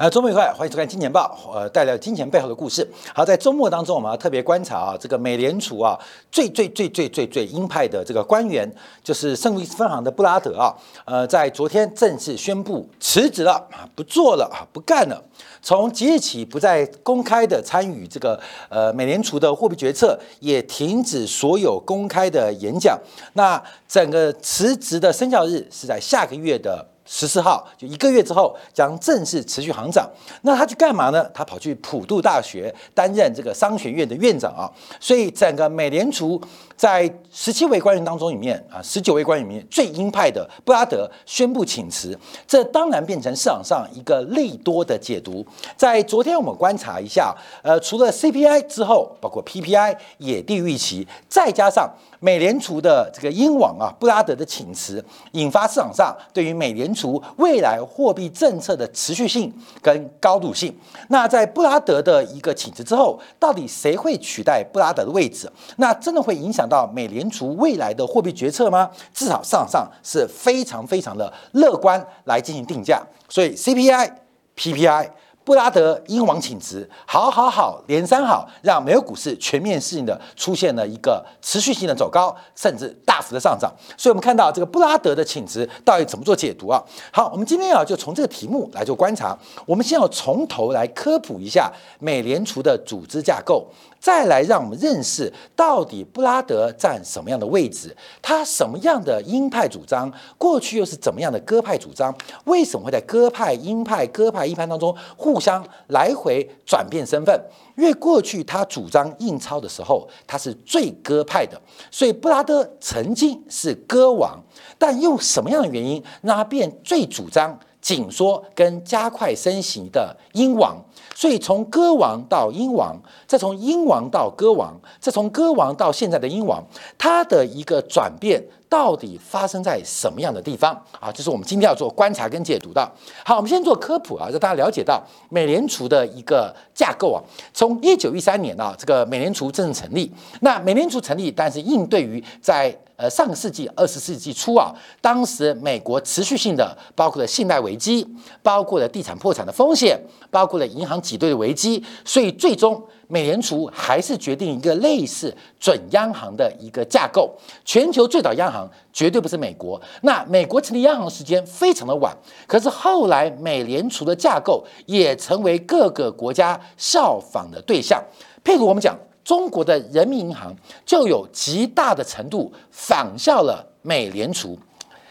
呃，周末愉快，欢迎收看《金钱报》，呃，带来金钱背后的故事。好，在周末当中，我们要特别观察啊，这个美联储啊，最最最最最最鹰派的这个官员，就是圣路易斯分行的布拉德啊，呃，在昨天正式宣布辞职了啊，不做了啊，不干了。从即日起，不再公开的参与这个呃美联储的货币决策，也停止所有公开的演讲。那整个辞职的生效日是在下个月的。十四号就一个月之后将正式持续行长，那他去干嘛呢？他跑去普渡大学担任这个商学院的院长啊。所以整个美联储在十七位官员当中里面啊，十九位官员里面最鹰派的布拉德宣布请辞，这当然变成市场上一个利多的解读。在昨天我们观察一下，呃，除了 CPI 之后，包括 PPI 也低于预期，再加上。美联储的这个英王啊，布拉德的请辞，引发市场上对于美联储除未来货币政策的持续性跟高度性。那在布拉德的一个请辞之后，到底谁会取代布拉德的位置？那真的会影响到美联储未来的货币决策吗？至少市场上是非常非常的乐观来进行定价。所以 CPI、PPI。布拉德英王请辞，好好好，连三好，让美国股市全面性的出现了一个持续性的走高，甚至大幅的上涨。所以，我们看到这个布拉德的请辞到底怎么做解读啊？好，我们今天啊，就从这个题目来做观察。我们先要从头来科普一下美联储的组织架构。再来，让我们认识到底布拉德占什么样的位置，他什么样的鹰派主张，过去又是怎么样的鸽派主张？为什么会在鸽派、鹰派、鸽派、鹰派当中互相来回转变身份？因为过去他主张印钞的时候，他是最鸽派的，所以布拉德曾经是鸽王，但用什么样的原因让他变最主张？紧缩跟加快升息的鹰王，所以从歌王到鹰王，再从鹰王到歌王，再从歌王到现在的鹰王，它的一个转变到底发生在什么样的地方啊？这是我们今天要做观察跟解读的。好，我们先做科普啊，让大家了解到美联储的一个架构啊。从一九一三年啊，这个美联储正式成立。那美联储成立，但是应对于在呃，上个世纪二十世纪初啊，当时美国持续性的包括了信贷危机，包括了地产破产的风险，包括了银行挤兑的危机，所以最终美联储还是决定一个类似准央行的一个架构。全球最早央行绝对不是美国，那美国成立央行时间非常的晚，可是后来美联储的架构也成为各个国家效仿的对象。譬如我们讲。中国的人民银行就有极大的程度仿效了美联储，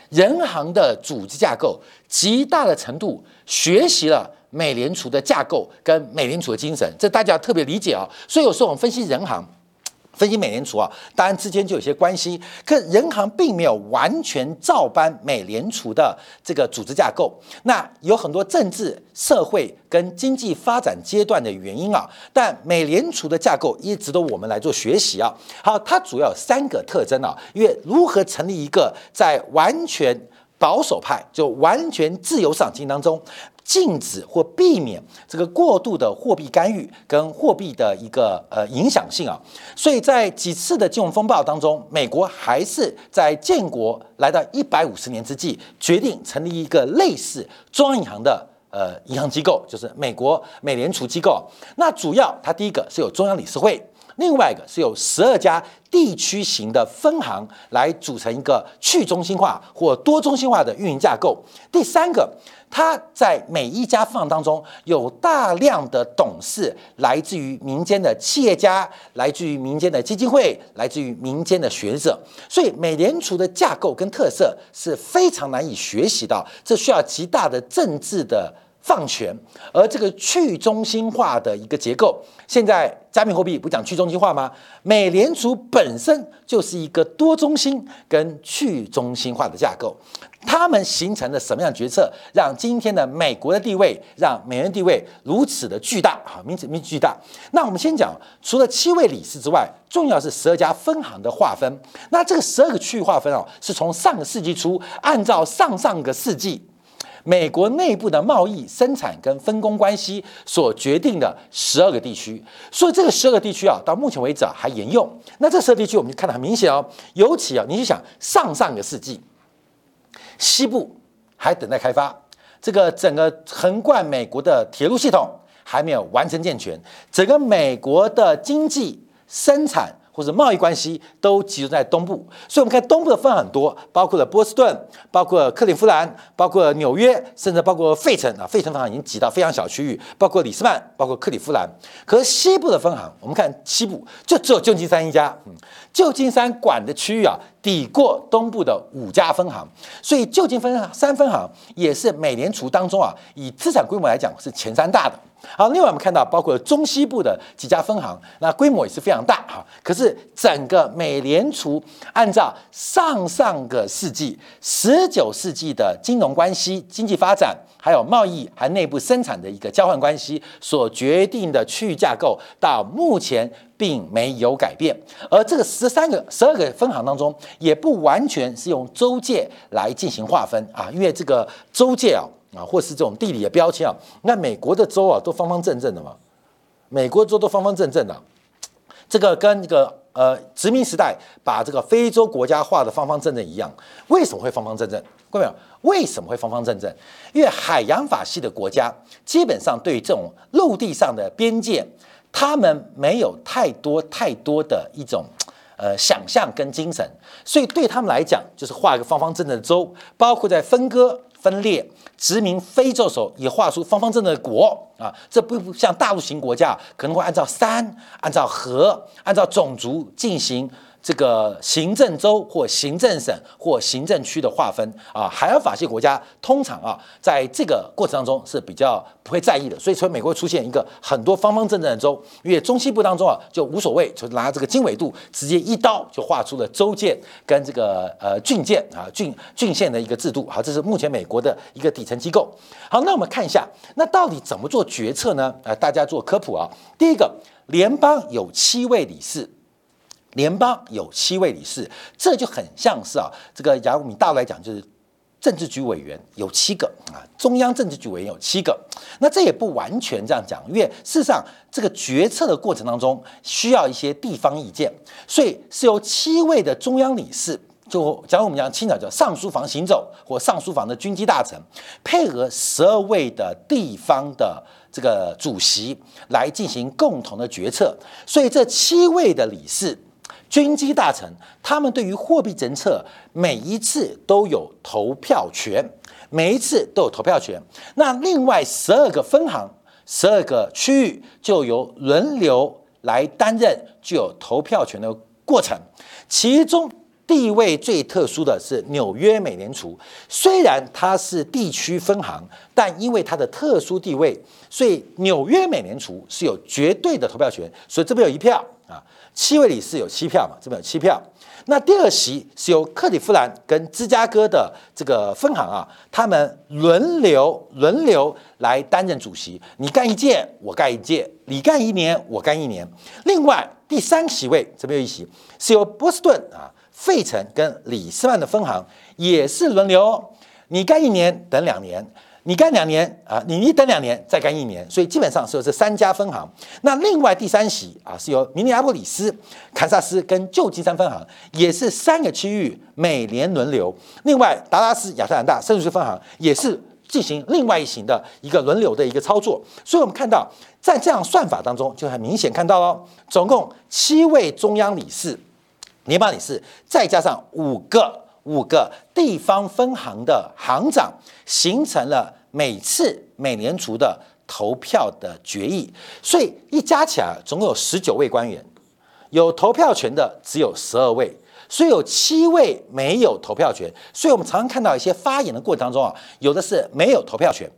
人行的组织架构极大的程度学习了美联储的架构跟美联储的精神，这大家要特别理解啊。所以有时候我们分析人行。分析美联储啊，当然之间就有些关系，可人行并没有完全照搬美联储的这个组织架构，那有很多政治、社会跟经济发展阶段的原因啊。但美联储的架构也值得我们来做学习啊。好，它主要有三个特征啊，因为如何成立一个在完全保守派就完全自由赏金当中。禁止或避免这个过度的货币干预跟货币的一个呃影响性啊，所以在几次的金融风暴当中，美国还是在建国来到一百五十年之际，决定成立一个类似中央银行的呃银行机构，就是美国美联储机构。那主要它第一个是有中央理事会，另外一个是有十二家地区型的分行来组成一个去中心化或多中心化的运营架构。第三个。他在每一家分行当中有大量的董事，来自于民间的企业家，来自于民间的基金会，来自于民间的学者，所以美联储的架构跟特色是非常难以学习到，这需要极大的政治的。放权，而这个去中心化的一个结构，现在加密货币不讲去中心化吗？美联储本身就是一个多中心跟去中心化的架构，他们形成了什么样的决策，让今天的美国的地位，让美元地位如此的巨大啊，名字名巨大。那我们先讲，除了七位理事之外，重要是十二家分行的划分。那这个十二个区域划分哦，是从上个世纪初按照上上个世纪。美国内部的贸易、生产跟分工关系所决定的十二个地区，所以这个十二个地区啊，到目前为止啊还沿用。那这十二地区我们就看得很明显哦，尤其啊，你就想上上个世纪，西部还等待开发，这个整个横贯美国的铁路系统还没有完成健全，整个美国的经济生产。或者贸易关系都集中在东部，所以我们看东部的分很多，包括了波士顿，包括克利夫兰，包括纽约，甚至包括费城啊，费城分行已经挤到非常小区域，包括里斯曼，包括克利夫兰。可是西部的分行，我们看西部就只有旧金山一家，嗯，旧金山管的区域啊，抵过东部的五家分行，所以旧金山三分行也是美联储当中啊，以资产规模来讲是前三大的。好，另外我们看到包括中西部的几家分行，那规模也是非常大哈。可是整个美联储按照上上个世纪十九世纪的金融关系、经济发展，还有贸易还内部生产的一个交换关系所决定的区域架构，到目前并没有改变。而这个十三个、十二个分行当中，也不完全是用州界来进行划分啊，因为这个州界啊。啊，或是这种地理的标签啊，那美国的州啊都方方正正的嘛，美国州都方方正正的，这个跟这个呃殖民时代把这个非洲国家画的方方正正一样，为什么会方方正正？各位没有？为什么会方方正正？因为海洋法系的国家基本上对于这种陆地上的边界，他们没有太多太多的一种呃想象跟精神，所以对他们来讲，就是画一个方方正正的州，包括在分割。分裂殖民非洲时候，也画出方方正正的国啊，这不像大陆型国家可能会按照山、按照河、按照种族进行。这个行政州或行政省或行政区的划分啊，海洋法系国家通常啊，在这个过程当中是比较不会在意的，所以从美国出现一个很多方方正正的州，因为中西部当中啊就无所谓，就拿这个经纬度直接一刀就画出了州界跟这个呃郡界啊郡郡县的一个制度。好，这是目前美国的一个底层机构。好，那我们看一下，那到底怎么做决策呢？呃，大家做科普啊。第一个，联邦有七位理事。联邦有七位理事，这就很像是啊，这个亚米大陆来讲就是政治局委员有七个啊，中央政治局委员有七个。那这也不完全这样讲，因为事实上这个决策的过程当中需要一些地方意见，所以是由七位的中央理事，就假如我们讲清朝叫上书房行走或上书房的军机大臣，配合十二位的地方的这个主席来进行共同的决策。所以这七位的理事。军机大臣，他们对于货币政策每一次都有投票权，每一次都有投票权。那另外十二个分行、十二个区域就由轮流来担任具有投票权的过程。其中地位最特殊的是纽约美联储，虽然它是地区分行，但因为它的特殊地位，所以纽约美联储是有绝对的投票权。所以这边有一票啊。七位理事有七票嘛？这边有七票。那第二席是由克利夫兰跟芝加哥的这个分行啊，他们轮流轮流来担任主席。你干一届，我干一届；你干一年，我干一年。另外第三席位这边有一席是由波士顿啊、费城跟里斯曼的分行也是轮流，你干一年等两年。你干两年啊，你一等两年再干一年，所以基本上是有这三家分行。那另外第三席啊，是由明尼阿波里斯、堪萨斯跟旧金山分行，也是三个区域每年轮流。另外达拉斯、亚特兰大、圣路易分行也是进行另外一型的一个轮流的一个操作。所以我们看到在这样算法当中，就很明显看到哦，总共七位中央理事、联邦理事，再加上五个。五个地方分行的行长形成了每次美联储的投票的决议，所以一加起来总共有十九位官员，有投票权的只有十二位，所以有七位没有投票权。所以我们常常看到一些发言的过程当中啊，有的是没有投票权。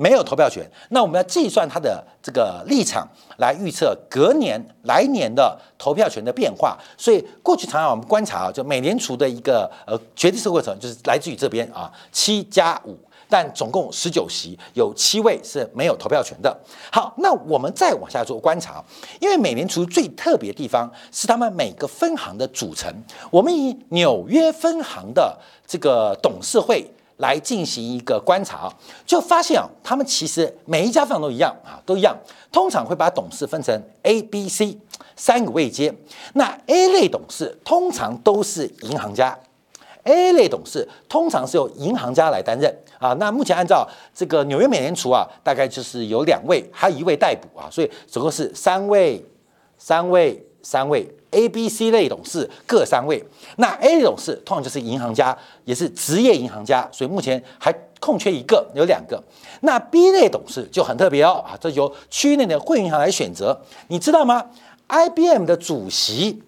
没有投票权，那我们要计算他的这个立场来预测隔年来年的投票权的变化。所以过去常常我们观察啊，就美联储的一个呃决定式过程，就是来自于这边啊，七加五，但总共十九席，有七位是没有投票权的。好，那我们再往下做观察，因为美联储最特别的地方是他们每个分行的组成。我们以纽约分行的这个董事会。来进行一个观察，就发现啊，他们其实每一家分行都一样啊，都一样。通常会把董事分成 A、B、C 三个位阶。那 A 类董事通常都是银行家 A 类董事通常是由银行家来担任啊。那目前按照这个纽约美联储啊，大概就是有两位，还有一位代补啊，所以总共是三位、三位、三位。A、B、C 类董事各三位。那 A 类董事通常就是银行家，也是职业银行家，所以目前还空缺一个，有两个。那 B 类董事就很特别哦啊，这由区内的汇银行来选择，你知道吗？IBM 的主席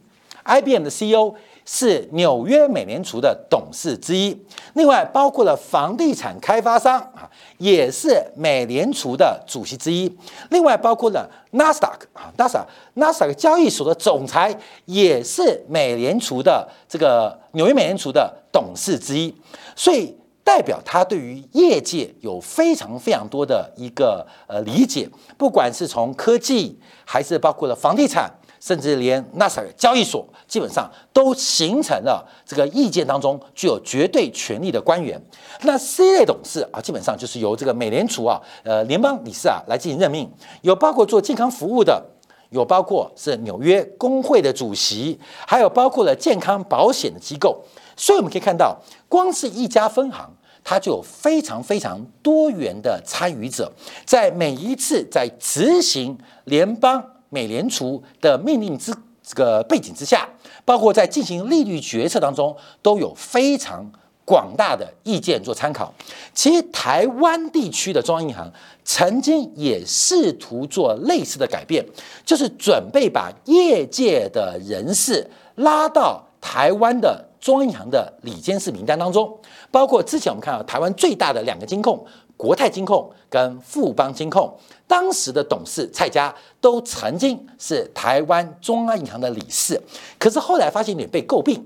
，IBM 的 CEO。是纽约美联储的董事之一，另外包括了房地产开发商啊，也是美联储的主席之一。另外包括了纳斯达克啊，纳斯达纳斯达克交易所的总裁也是美联储的这个纽约美联储的董事之一，所以代表他对于业界有非常非常多的一个呃理解，不管是从科技还是包括了房地产。甚至连纳斯达克交易所基本上都形成了这个意见当中具有绝对权力的官员。那 C 类董事啊，基本上就是由这个美联储啊，呃，联邦理事啊来进行任命。有包括做健康服务的，有包括是纽约工会的主席，还有包括了健康保险的机构。所以我们可以看到，光是一家分行，它就有非常非常多元的参与者，在每一次在执行联邦。美联储的命令之这个背景之下，包括在进行利率决策当中，都有非常广大的意见做参考。其实台湾地区的中央银行曾经也试图做类似的改变，就是准备把业界的人士拉到台湾的中央银行的里监事名单当中，包括之前我们看到台湾最大的两个金控。国泰金控跟富邦金控当时的董事蔡家都曾经是台湾中央银行的理事，可是后来发现你被诟病。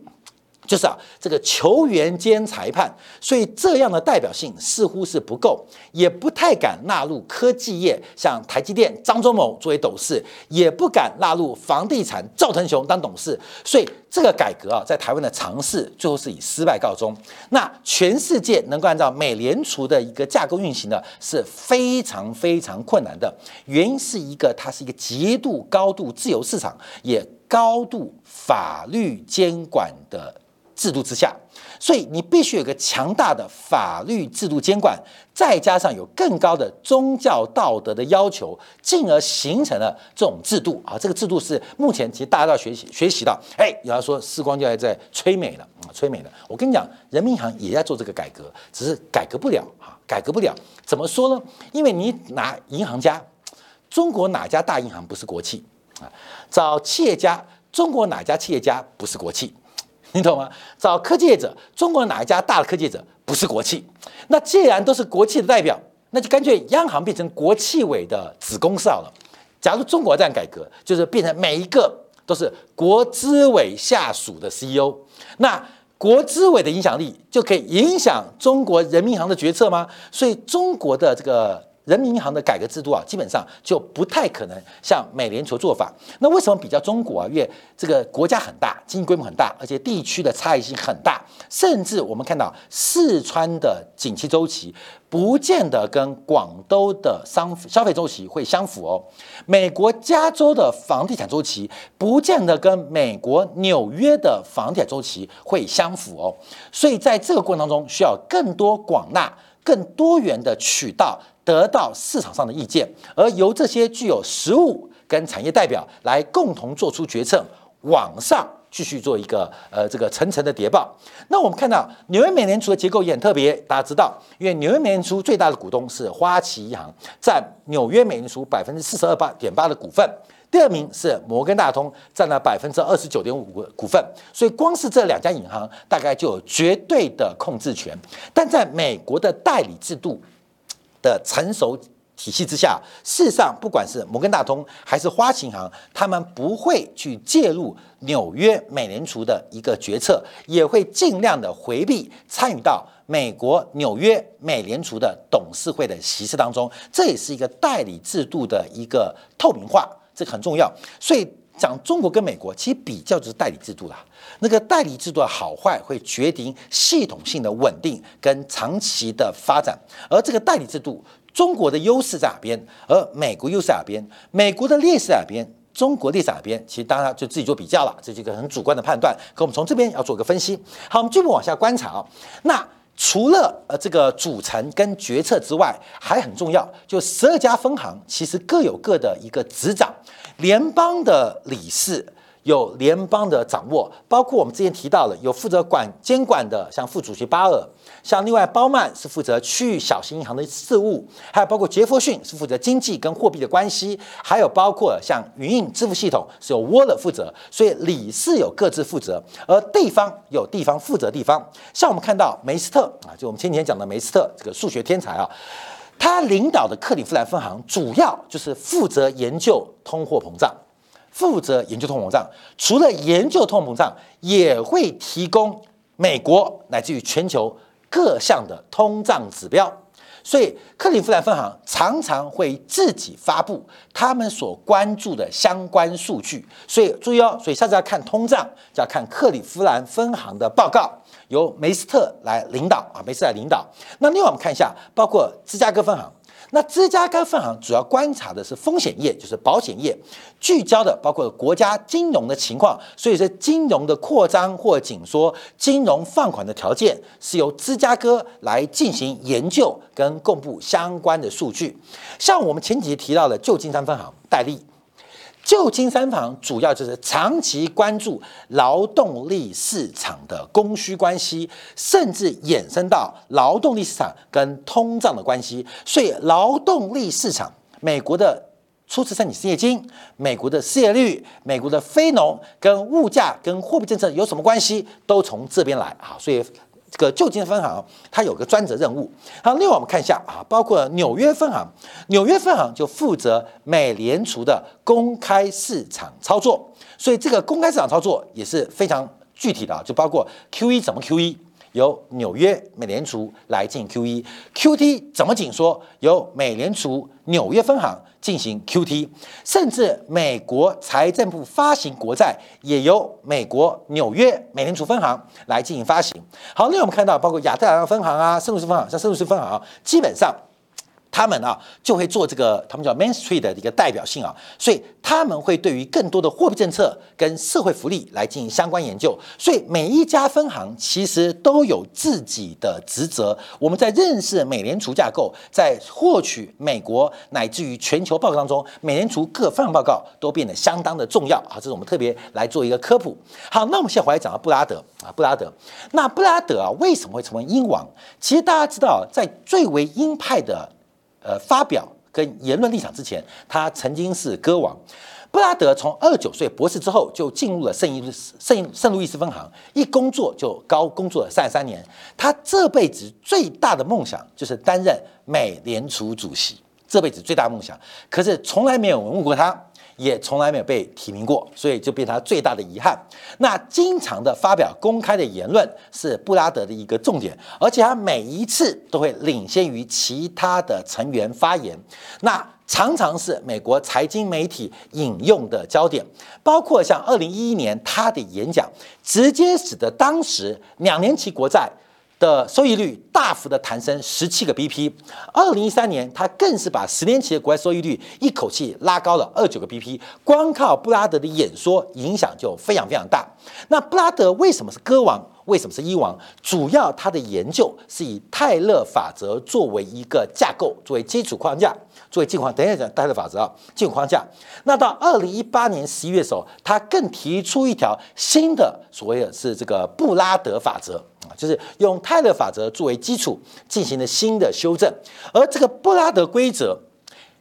就是啊，这个球员兼裁判，所以这样的代表性似乎是不够，也不太敢纳入科技业，像台积电张忠谋作为董事，也不敢纳入房地产赵腾雄当董事，所以这个改革啊，在台湾的尝试最后是以失败告终。那全世界能够按照美联储的一个架构运行的是非常非常困难的，原因是一个它是一个极度高度自由市场，也高度法律监管的。制度之下，所以你必须有个强大的法律制度监管，再加上有更高的宗教道德的要求，进而形成了这种制度啊。这个制度是目前其实大家都要学习学习到。哎，有人说时光就要在催美了啊，催美了。我跟你讲，人民银行也在做这个改革，只是改革不了啊，改革不了。怎么说呢？因为你拿银行家，中国哪家大银行不是国企啊？找企业家，中国哪家企业家不是国企？你懂吗？找科技业者，中国哪一家大的科技者不是国企？那既然都是国企的代表，那就干脆央行变成国企委的子公司好了。假如中国这样改革，就是变成每一个都是国资委下属的 CEO，那国资委的影响力就可以影响中国人民银行的决策吗？所以中国的这个。人民银行的改革制度啊，基本上就不太可能像美联储做法。那为什么比较中国啊？因为这个国家很大，经济规模很大，而且地区的差异性很大。甚至我们看到四川的景气周期，不见得跟广东的商消费周期会相符哦。美国加州的房地产周期，不见得跟美国纽约的房地产周期会相符哦。所以在这个过程当中，需要更多广纳、更多元的渠道。得到市场上的意见，而由这些具有实务跟产业代表来共同做出决策，往上继续做一个呃这个层层的谍报。那我们看到纽约美联储的结构也很特别，大家知道，因为纽约美联储最大的股东是花旗银行，占纽约美联储百分之四十二八点八的股份，第二名是摩根大通，占了百分之二十九点五股股份，所以光是这两家银行大概就有绝对的控制权。但在美国的代理制度。的成熟体系之下，事实上，不管是摩根大通还是花旗银行，他们不会去介入纽约美联储的一个决策，也会尽量的回避参与到美国纽约美联储的董事会的席次当中。这也是一个代理制度的一个透明化，这很重要。所以讲中国跟美国，其实比较就是代理制度啦。那个代理制度的好坏会决定系统性的稳定跟长期的发展，而这个代理制度，中国的优势在哪边？而美国优势在哪边？美国的劣势在哪边？中国立在哪边？其实当然就自己做比较了，这是一个很主观的判断。可我们从这边要做个分析。好，我们进一步往下观察啊。那除了呃这个组成跟决策之外，还很重要，就十二家分行其实各有各的一个执掌，联邦的理事。有联邦的掌握，包括我们之前提到的，有负责管监管的，像副主席巴尔，像另外包曼是负责区域小型银行的事务，还有包括杰弗逊是负责经济跟货币的关系，还有包括像云印支付系统是由沃勒负责，所以理事有各自负责，而地方有地方负责地方，像我们看到梅斯特啊，就我们前几天讲的梅斯特这个数学天才啊，他领导的克里夫兰分行主要就是负责研究通货膨胀。负责研究通膨胀，除了研究通膨胀，也会提供美国乃至于全球各项的通胀指标。所以，克利夫兰分行常常会自己发布他们所关注的相关数据。所以注意哦，所以下次要看通胀，就要看克利夫兰分行的报告，由梅斯特来领导啊，梅斯特来领导。那另外我们看一下，包括芝加哥分行。那芝加哥分行主要观察的是风险业，就是保险业，聚焦的包括国家金融的情况，所以说金融的扩张或紧缩、金融放款的条件是由芝加哥来进行研究跟公布相关的数据。像我们前几集提到的旧金山分行戴利。旧金山房主要就是长期关注劳动力市场的供需关系，甚至衍生到劳动力市场跟通胀的关系。所以，劳动力市场，美国的初次申请失业金、美国的失业率、美国的非农跟物价跟货币政策有什么关系，都从这边来啊。所以。这个旧金山分行它有个专责任务。好，另外我们看一下啊，包括纽约分行，纽约分行就负责美联储的公开市场操作，所以这个公开市场操作也是非常具体的啊，就包括 QE 怎么 QE。由纽约美联储来进行 QE，QT 怎么紧缩？由美联储纽约分行进行 QT，甚至美国财政部发行国债也由美国纽约美联储分行来进行发行。好，那我们看到包括亚特兰大分行啊、圣路易斯分行，像圣路易斯分行，基本上。他们啊就会做这个，他们叫 Main Street 的一个代表性啊，所以他们会对于更多的货币政策跟社会福利来进行相关研究。所以每一家分行其实都有自己的职责。我们在认识美联储架构，在获取美国乃至于全球报告当中，美联储各分行报告都变得相当的重要啊。这是我们特别来做一个科普。好，那我们现在回来讲到布拉德啊，布拉德。那布拉德啊为什么会成为鹰王？其实大家知道，在最为鹰派的。呃，发表跟言论立场之前，他曾经是歌王。布拉德从二九岁博士之后就进入了圣伊圣圣路易斯分行，一工作就高工作了三十三年。他这辈子最大的梦想就是担任美联储主席，这辈子最大梦想。可是从来没有人问过他。也从来没有被提名过，所以就变成他最大的遗憾。那经常的发表公开的言论是布拉德的一个重点，而且他每一次都会领先于其他的成员发言，那常常是美国财经媒体引用的焦点，包括像二零一一年他的演讲，直接使得当时两年期国债。的收益率大幅的弹升十七个 BP，二零一三年，他更是把十年期的国债收益率一口气拉高了二九个 BP，光靠布拉德的演说影响就非常非常大。那布拉德为什么是歌王？为什么是一王？主要他的研究是以泰勒法则作为一个架构，作为基础框架，作为基础框。等一下讲泰勒法则啊，基础框架。那到二零一八年十一月的时候，他更提出一条新的所谓的是这个布拉德法则。就是用泰勒法则作为基础进行了新的修正，而这个布拉德规则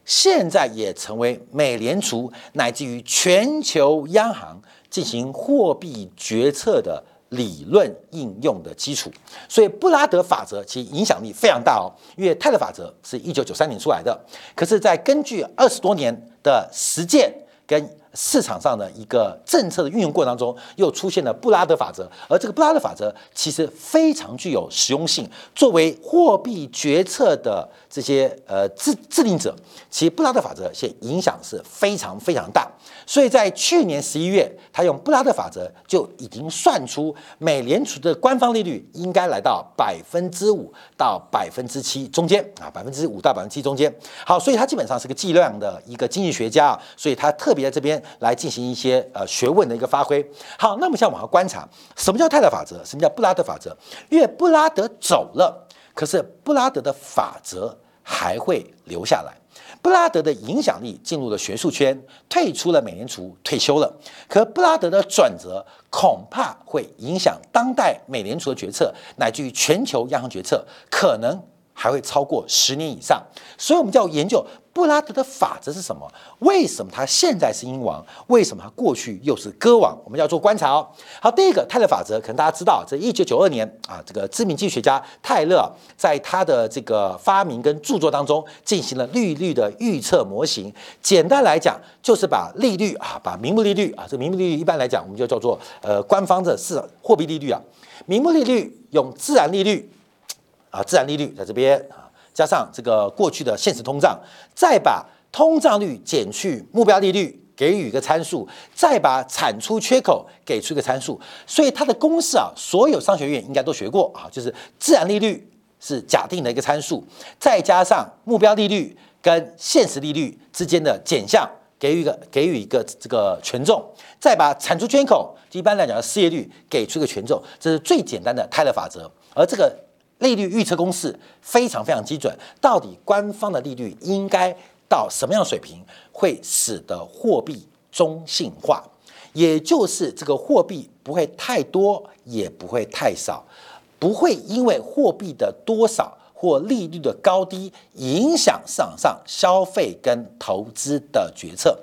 现在也成为美联储乃至于全球央行进行货币决策的理论应用的基础。所以布拉德法则其影响力非常大哦，因为泰勒法则是一九九三年出来的，可是，在根据二十多年的实践跟市场上的一个政策的运用过程当中，又出现了布拉德法则，而这个布拉德法则其实非常具有实用性。作为货币决策的这些呃制制定者，其实布拉德法则现影响是非常非常大。所以在去年十一月，他用布拉德法则就已经算出美联储的官方利率应该来到百分之五到百分之七中间啊，百分之五到百分之七中间。好，所以他基本上是个计量的一个经济学家啊，所以他特别在这边来进行一些呃学问的一个发挥。好，那么现在往下观察，什么叫泰勒法则？什么叫布拉德法则？因为布拉德走了，可是布拉德的法则还会留下来。布拉德的影响力进入了学术圈，退出了美联储，退休了。可布拉德的转折恐怕会影响当代美联储的决策，乃至于全球央行决策，可能。还会超过十年以上，所以我们就要研究布拉德的法则是什么？为什么他现在是英王？为什么他过去又是歌王？我们要做观察哦。好，第一个泰勒法则，可能大家知道，这一九九二年啊，这个知名经济学家泰勒在他的这个发明跟著作当中进行了利率的预测模型。简单来讲，就是把利率啊，把名目利率啊，这名目利率一般来讲我们就叫做呃官方的市货币利率啊，名目利率用自然利率。啊，自然利率在这边啊，加上这个过去的现实通胀，再把通胀率减去目标利率，给予一个参数，再把产出缺口给出一个参数。所以它的公式啊，所有商学院应该都学过啊，就是自然利率是假定的一个参数，再加上目标利率跟现实利率之间的减项，给予一个给予一个这个权重，再把产出缺口，一般来讲的失业率给出一个权重，这是最简单的泰勒法则，而这个。利率预测公式非常非常基准，到底官方的利率应该到什么样的水平，会使得货币中性化，也就是这个货币不会太多，也不会太少，不会因为货币的多少或利率的高低影响市场上消费跟投资的决策。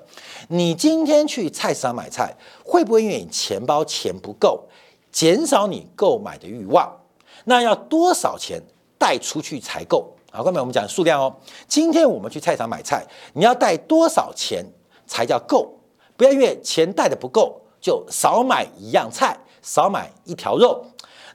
你今天去菜市场买菜，会不会因为你钱包钱不够，减少你购买的欲望？那要多少钱带出去才够？好，后面我们讲数量哦。今天我们去菜场买菜，你要带多少钱才叫够？不要因为钱带的不够，就少买一样菜，少买一条肉。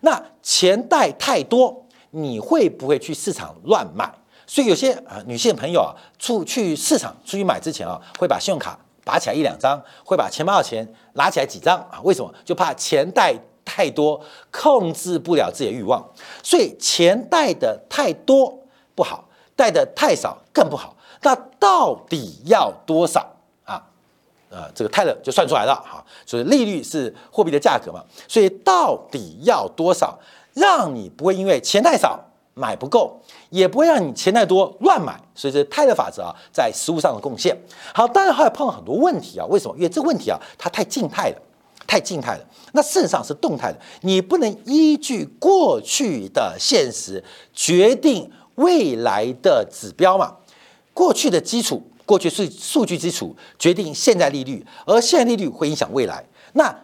那钱带太多，你会不会去市场乱买？所以有些啊女性朋友啊，出去市场出去买之前啊，会把信用卡拔起来一两张，会把钱包的钱拿起来几张啊？为什么？就怕钱带。太多控制不了自己的欲望，所以钱带的太多不好，带的太少更不好。那到底要多少啊？呃，这个泰勒就算出来了哈。所以利率是货币的价格嘛，所以到底要多少，让你不会因为钱太少买不够，也不会让你钱太多乱买。所以这泰勒法则啊，在实物上的贡献。好，当然还有碰到很多问题啊。为什么？因为这个问题啊，它太静态了。太静态了，那事实上是动态的。你不能依据过去的现实决定未来的指标嘛？过去的基础，过去是数据基础决定现在利率，而现在利率会影响未来。那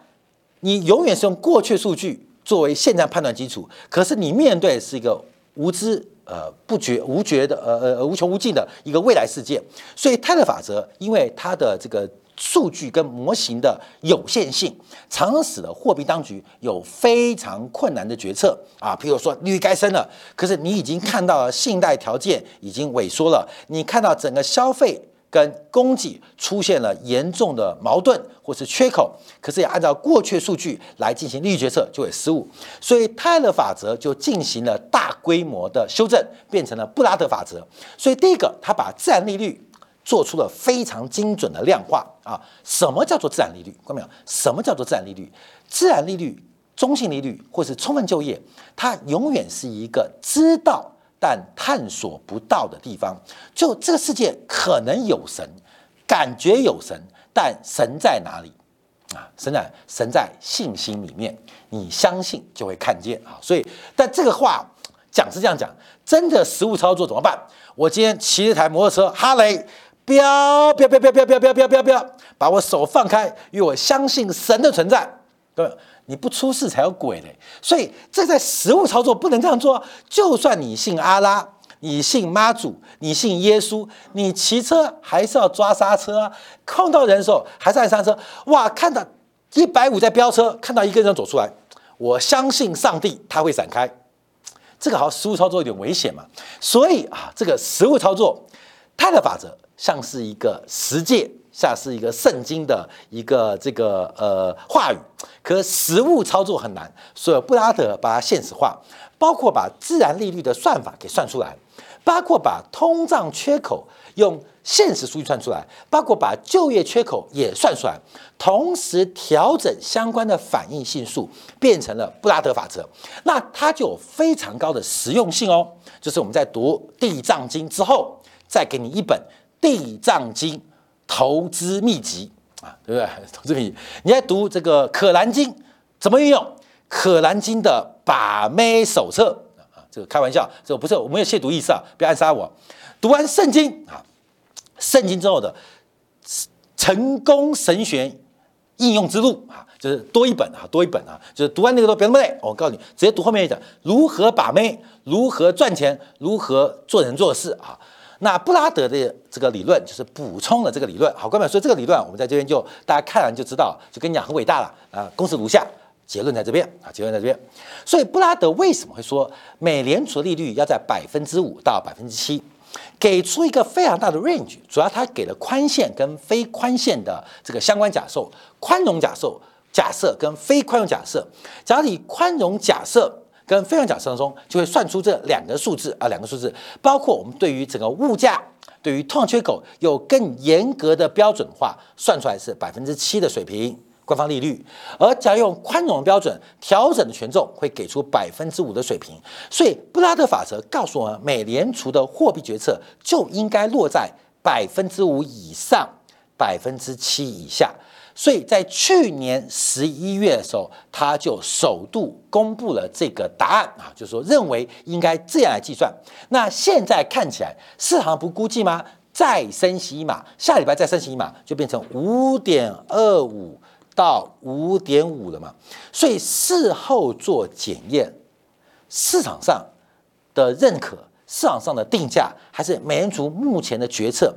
你永远是用过去数据作为现在判断基础，可是你面对是一个无知、呃不觉、无觉的、呃呃无穷无尽的一个未来世界。所以泰勒法则，因为它的这个。数据跟模型的有限性，常常使得货币当局有非常困难的决策啊。譬如说，利率该升了，可是你已经看到了信贷条件已经萎缩了，你看到整个消费跟供给出现了严重的矛盾或是缺口，可是也按照过去数据来进行利率决策就会失误，所以泰勒法则就进行了大规模的修正，变成了布拉德法则。所以第一个，他把自然利率。做出了非常精准的量化啊！什么叫做自然利率？看到没有？什么叫做自然利率？自然利率、中性利率或是充分就业，它永远是一个知道但探索不到的地方。就这个世界可能有神，感觉有神，但神在哪里啊？神在神在信心里面，你相信就会看见啊！所以，但这个话讲是这样讲，真的实物操作怎么办？我今天骑一台摩托车，哈雷。飙飙飙飙飙飙飙飙飙飙！把我手放开，因为我相信神的存在。对，你不出事才有鬼嘞。所以这在实物操作不能这样做。就算你信阿拉，你信妈祖，你信耶稣，你骑车还是要抓刹车啊。碰到人的时候还是按刹车。哇，看到一百五在飙车，看到一个人走出来，我相信上帝他会闪开。这个好像实物操作有点危险嘛。所以啊，这个实物操作，它的法则。像是一个实践像是一个圣经的一个这个呃话语，可实物操作很难，所以布拉德把它现实化，包括把自然利率的算法给算出来，包括把通胀缺口用现实数据算出来，包括把就业缺口也算出来，同时调整相关的反应系数，变成了布拉德法则。那它就有非常高的实用性哦。就是我们在读《地藏经》之后，再给你一本《地藏经》投资秘籍啊，对不对？投资秘籍，你在读这个《可兰经》怎么运用《可兰经》的把妹手册啊？这个开玩笑，这个不是我没有亵渎意思啊，不要暗杀我。读完圣经啊，圣经之后的成功神学应用之路啊。就是多一本啊，多一本啊，就是读完那个都别那么累。我告诉你，直接读后面一讲如何把妹，如何赚钱，如何做人做事啊。那布拉德的这个理论就是补充了这个理论。好，各位所以这个理论我们在这边就大家看完就知道，就跟你讲很伟大了啊。公式如下，结论在这边啊，结论在这边。所以布拉德为什么会说美联储的利率要在百分之五到百分之七？给出一个非常大的 range，主要他给了宽限跟非宽限的这个相关假设，宽容假设。假设跟非宽容假设，假如以宽容假设跟非宽容假设当中，就会算出这两个数字啊，两个数字，包括我们对于整个物价，对于通胀缺口有更严格的标准化，算出来是百分之七的水平官方利率，而假如用宽容的标准调整的权重，会给出百分之五的水平。所以布拉德法则告诉我们，美联储的货币决策就应该落在百分之五以上，百分之七以下。所以在去年十一月的时候，他就首度公布了这个答案啊，就是说认为应该这样来计算。那现在看起来市场不估计吗？再升息一码，下礼拜再升息一码，就变成五点二五到五点五了嘛。所以事后做检验，市场上的认可，市场上的定价，还是美联储目前的决策，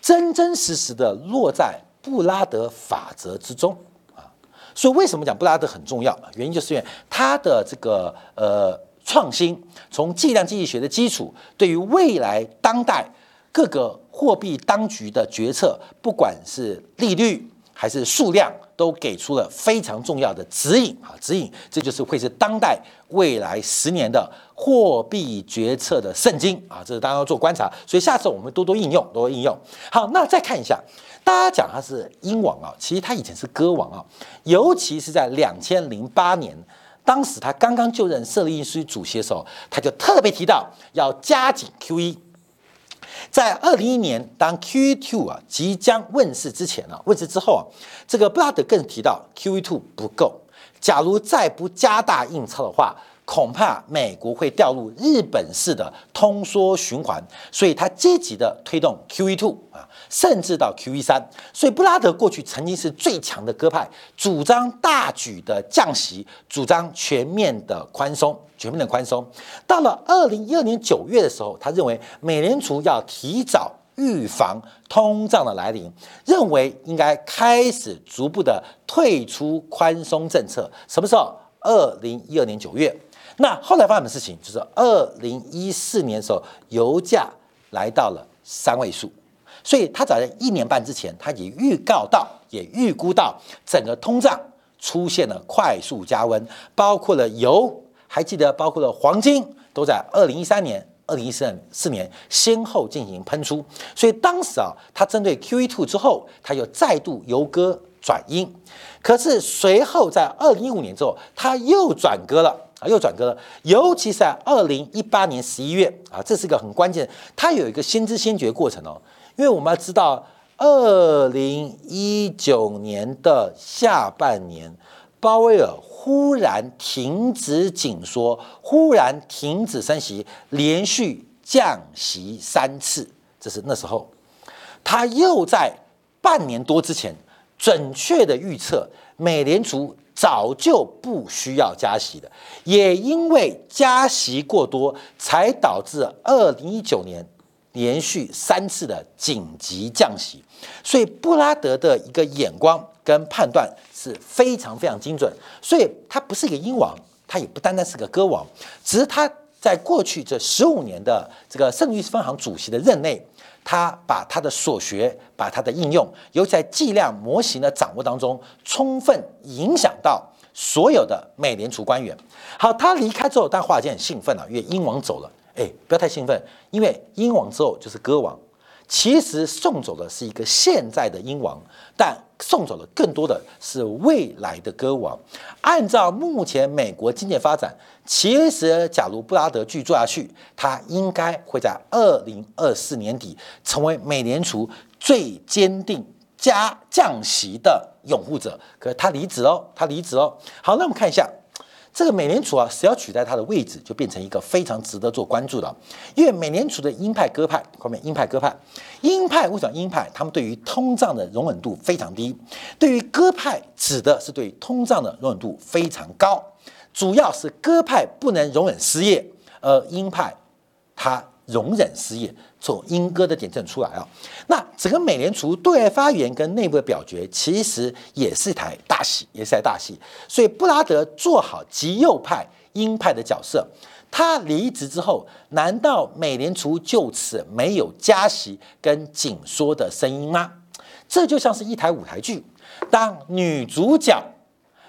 真真实实的落在。布拉德法则之中啊，所以为什么讲布拉德很重要？原因就是因为他的这个呃创新，从计量经济学的基础，对于未来当代各个货币当局的决策，不管是利率还是数量，都给出了非常重要的指引啊，指引，这就是会是当代未来十年的货币决策的圣经啊，这是大家要做观察。所以下次我们多多应用，多多应用。好，那再看一下。大家讲他是英王啊，其实他以前是歌王啊，尤其是在两千零八年，当时他刚刚就任设立印书主席的时候，他就特别提到要加紧 QE。在二零一年，当 QE two 啊即将问世之前啊，问世之后啊，这个布拉德更提到 QE two 不够，假如再不加大印钞的话。恐怕美国会掉入日本式的通缩循环，所以他积极的推动 QE two 啊，甚至到 QE 三。所以布拉德过去曾经是最强的鸽派，主张大举的降息，主张全面的宽松，全面的宽松。到了二零一二年九月的时候，他认为美联储要提早预防通胀的来临，认为应该开始逐步的退出宽松政策。什么时候？二零一二年九月。那后来发生的事情，就是二零一四年的时候，油价来到了三位数，所以他早在一年半之前，他也预告到，也预估到整个通胀出现了快速加温，包括了油，还记得包括了黄金，都在二零一三年、二零一四四年先后进行喷出，所以当时啊，他针对 QE two 之后，他又再度由歌转阴，可是随后在二零一五年之后，他又转歌了。啊，又转割了，尤其是在二零一八年十一月啊，这是一个很关键，它有一个先知先觉过程哦。因为我们要知道，二零一九年的下半年，鲍威尔忽然停止紧缩，忽然停止升息，连续降息三次，这是那时候，他又在半年多之前准确的预测美联储。早就不需要加息的，也因为加息过多，才导致二零一九年连续三次的紧急降息。所以布拉德的一个眼光跟判断是非常非常精准。所以他不是一个英王，他也不单单是个歌王，只是他在过去这十五年的这个圣路易斯分行主席的任内，他把他的所学，把他的应用，尤其在计量模型的掌握当中，充分影响到所有的美联储官员。好，他离开之后，但华尔街很兴奋啊，因为英王走了。哎，不要太兴奋，因为英王之后就是歌王。其实送走的是一个现在的英王，但送走的更多的是未来的歌王。按照目前美国经济发展，其实假如布拉德继续做下去，他应该会在二零二四年底成为美联储最坚定加降息的拥护者。可是他离职哦，他离职哦。好，那我们看一下。这个美联储啊，谁要取代它的位置，就变成一个非常值得做关注的。因为美联储的鹰派鸽派，后面鹰派鸽派，鹰派为什么鹰派？他们对于通胀的容忍度非常低，对于鸽派指的是对通胀的容忍度非常高。主要是鸽派不能容忍失业，而鹰派它容忍失业。从英歌的点阵出来啊，那整个美联储对外发言跟内部的表决，其实也是台大戏，也是台大戏。所以布拉德做好极右派鹰派的角色，他离职之后，难道美联储就此没有加息跟紧缩的声音吗？这就像是一台舞台剧，当女主角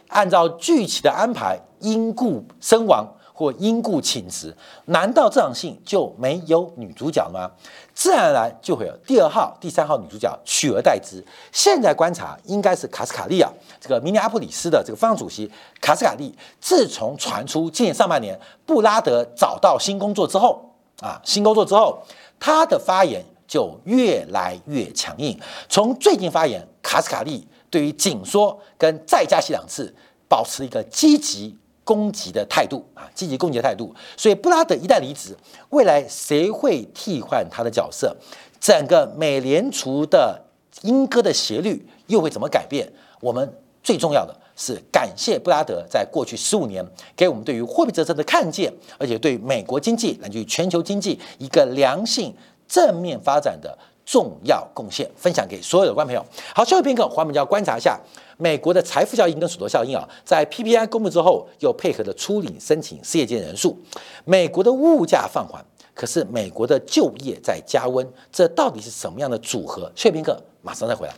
按照剧情的安排因故身亡。或因故请辞，难道这场戏就没有女主角吗？自然而然就会有第二号、第三号女主角取而代之。现在观察应该是卡斯卡利啊，这个明尼阿普里斯的这个方主席卡斯卡利，自从传出今年上半年布拉德找到新工作之后啊，新工作之后，他的发言就越来越强硬。从最近发言，卡斯卡利对于紧缩跟再加息两次，保持一个积极。攻击的态度啊，积极攻击的态度。所以布拉德一旦离职，未来谁会替换他的角色？整个美联储的英歌的斜率又会怎么改变？我们最重要的是感谢布拉德在过去十五年给我们对于货币政策的看见，而且对美国经济乃至于全球经济一个良性正面发展的重要贡献，分享给所有的观众朋友。好，最后一篇课，我们就要观察一下。美国的财富效应跟所得效应啊，在 PPI 公布之后，又配合着初领申请失业金人数。美国的物价放缓，可是美国的就业在加温，这到底是什么样的组合？薛平克马上再回来。